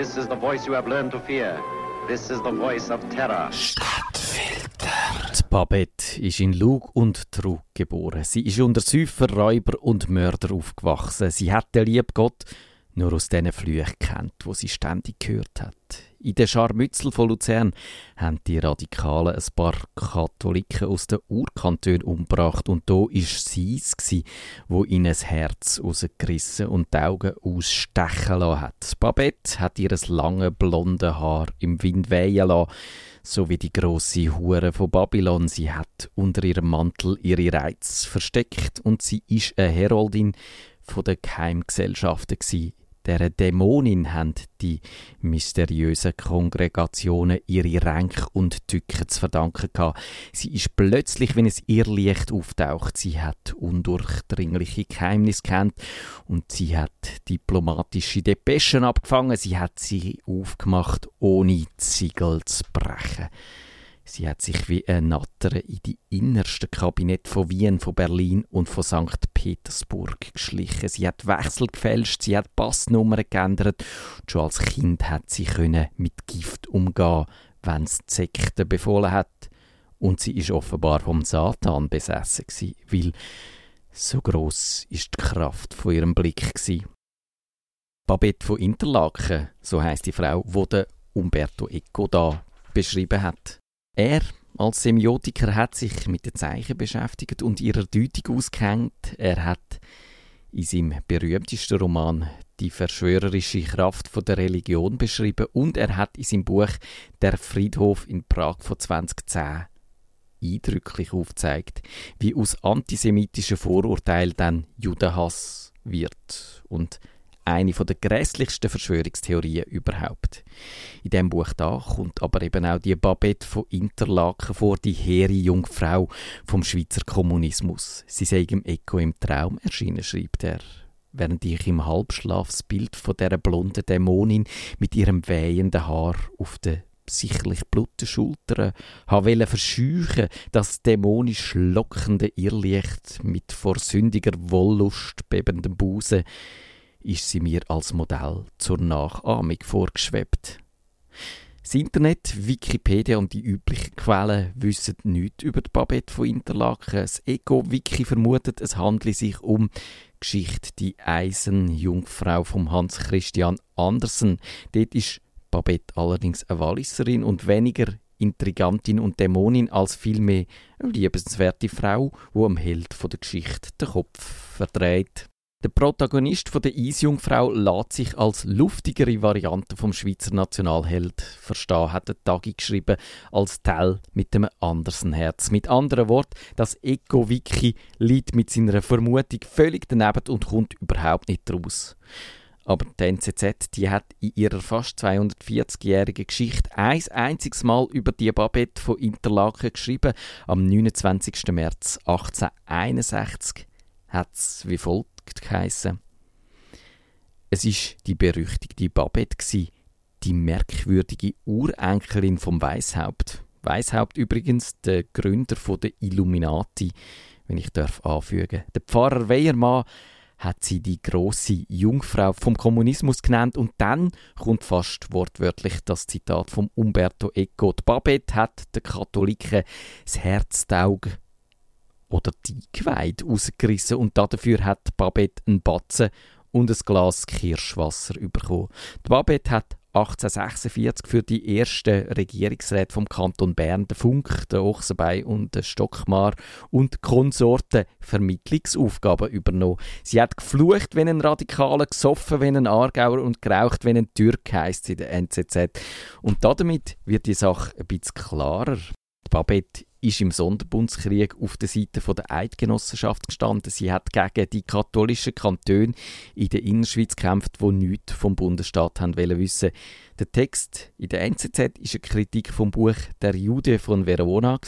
This is the voice you have learned to fear. This is the voice of terror. Stadtfilter. Babette ist in Lug und Trug geboren. Sie ist unter Säufer, Räuber und Mörder aufgewachsen. Sie hat den lieben Gott nur aus diesen Flüchen kennt, wo sie ständig gehört hat. In der Scharmützel von Luzern haben die Radikalen ein paar Katholiken aus den Urkantonen umgebracht und da ist sie es, wo ihnen das Herz rausgerissen und die Augen ausstechen lassen hat. Babette hat ihr lange blonde Haar im Wind wehen lassen, so wie die grosse Hure von Babylon. Sie hat unter ihrem Mantel ihre Reiz versteckt und sie ist eine Heroldin von der Geheimgesellschaften gsi der Dämonin haben die mysteriösen Kongregationen ihre Ränke und Tücke zu verdanken gehabt. Sie ist plötzlich, wenn es ihr Licht auftaucht, sie hat undurchdringliche Geheimnisse kennt und sie hat diplomatische Depeschen abgefangen, sie hat sie aufgemacht, ohne Ziegel zu brechen. Sie hat sich wie ein Natter in die innersten Kabinett von Wien, von Berlin und von St. Petersburg geschlichen. Sie hat Wechsel gefälscht, sie hat Passnummern geändert. Schon als Kind hat sie können mit Gift umgehen, wenn es die Sekte befohlen hat. Und sie ist offenbar vom Satan besessen gewesen, weil so groß ist die Kraft von ihrem Blick gewesen. Babette von Interlaken, so heißt die Frau, wo der Umberto Eco da beschrieben hat. Er als Semiotiker hat sich mit den Zeichen beschäftigt und ihrer Deutung ausgehängt. Er hat in seinem berühmtesten Roman die verschwörerische Kraft von der Religion beschrieben und er hat in seinem Buch Der Friedhof in Prag von 2010 eindrücklich aufzeigt, wie aus antisemitischen Vorurteilen dann Judenhass wird und eine der grässlichsten Verschwörungstheorien überhaupt. In dem Buch da kommt aber eben auch die Babette von Interlaken vor, die hehre Jungfrau vom Schweizer Kommunismus. Sie sei im Echo im Traum erschienen, schreibt er. Während ich im Halbschlaf das Bild von der blonden Dämonin mit ihrem wehenden Haar auf den sichtlich blutigen Schultern habe verscheuchen, das dämonisch lockende Irrlicht mit vor sündiger Wollust bebendem Busen ist sie mir als Modell zur Nachahmung vorgeschwebt. Das Internet, Wikipedia und die üblichen Quellen wissen nichts über die Babette von Interlaken. Das Ego-Wiki vermutet, es handle sich um Geschichte die Eisenjungfrau vom Hans Christian Andersen. Dort ist Babette allerdings eine Walliserin und weniger Intrigantin und Dämonin als vielmehr eine liebenswerte Frau, die am Held der Geschichte den Kopf verdreht. Der Protagonist von der Eisjungfrau lässt sich als luftigere Variante vom Schweizer Nationalheld verstehen, hat der Tagi geschrieben, als Tell mit dem andersen Herz. Mit anderen Worten, das Eco-Wiki liegt mit seiner Vermutung völlig daneben und kommt überhaupt nicht raus. Aber die NZZ die hat in ihrer fast 240-jährigen Geschichte ein einziges Mal über die Babette von Interlaken geschrieben. Am 29. März 1861 hat es wie folgt geheissen. Es ist die berüchtigte Babette die merkwürdige Urenkelin vom Weishaupt. Weishaupt übrigens der Gründer der Illuminati, wenn ich darf anfügen. Der Pfarrer Weiermann hat sie die große Jungfrau vom Kommunismus genannt und dann kommt fast wortwörtlich das Zitat vom Umberto Eco. Die Babette hat der Katholiken das Herztaug oder die Geweide rausgerissen und dafür hat Babette einen Batzen und ein Glas Kirschwasser bekommen. Die Babette hat 1846 für die ersten Regierungsräte vom Kanton Bern, den Funk, den Ochsenbein und den Stockmar und Konsorten Vermittlungsaufgaben übernommen. Sie hat geflucht, wenn ein Radikaler, gesoffen, wenn ein Aargauer und geraucht, wenn ein Türk heisst in der NZZ. Und damit wird die Sache ein bisschen klarer. Babette ist im Sonderbundskrieg auf der Seite der Eidgenossenschaft gestanden. Sie hat gegen die katholischen Kantone in der Innerschweiz gekämpft, die nichts vom Bundesstaat haben wissen. Der Text in der NZZ ist eine Kritik vom Buch Der Jude von Verona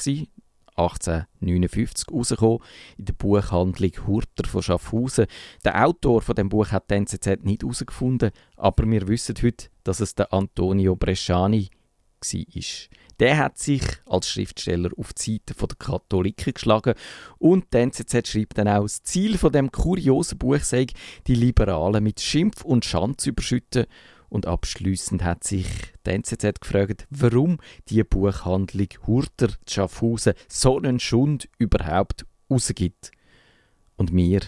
1859 rausgekommen, in der Buchhandlung Hurter von Schaffhausen. Der Autor von dem Buch hat die NZZ nicht herausgefunden, aber wir wissen heute, dass es der Antonio Bresciani war. Der hat sich als Schriftsteller auf die Seite der Katholiken geschlagen und die NZZ schreibt dann auch, das Ziel von dem kuriosen Buch sei, die Liberalen mit Schimpf und Schand zu überschütten Und abschließend hat sich die NZZ gefragt, warum die Buchhandlung Hurter Schaffhausen so einen Schund überhaupt rausgibt. Und wir,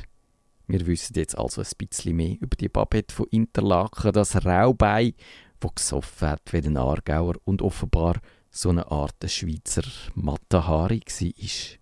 wir wissen jetzt also ein bisschen mehr über die Babette von Interlaken, das Raubein, wo gesoffen hat wie den Aargauer und offenbar so eine Art Schweizer Matahari war.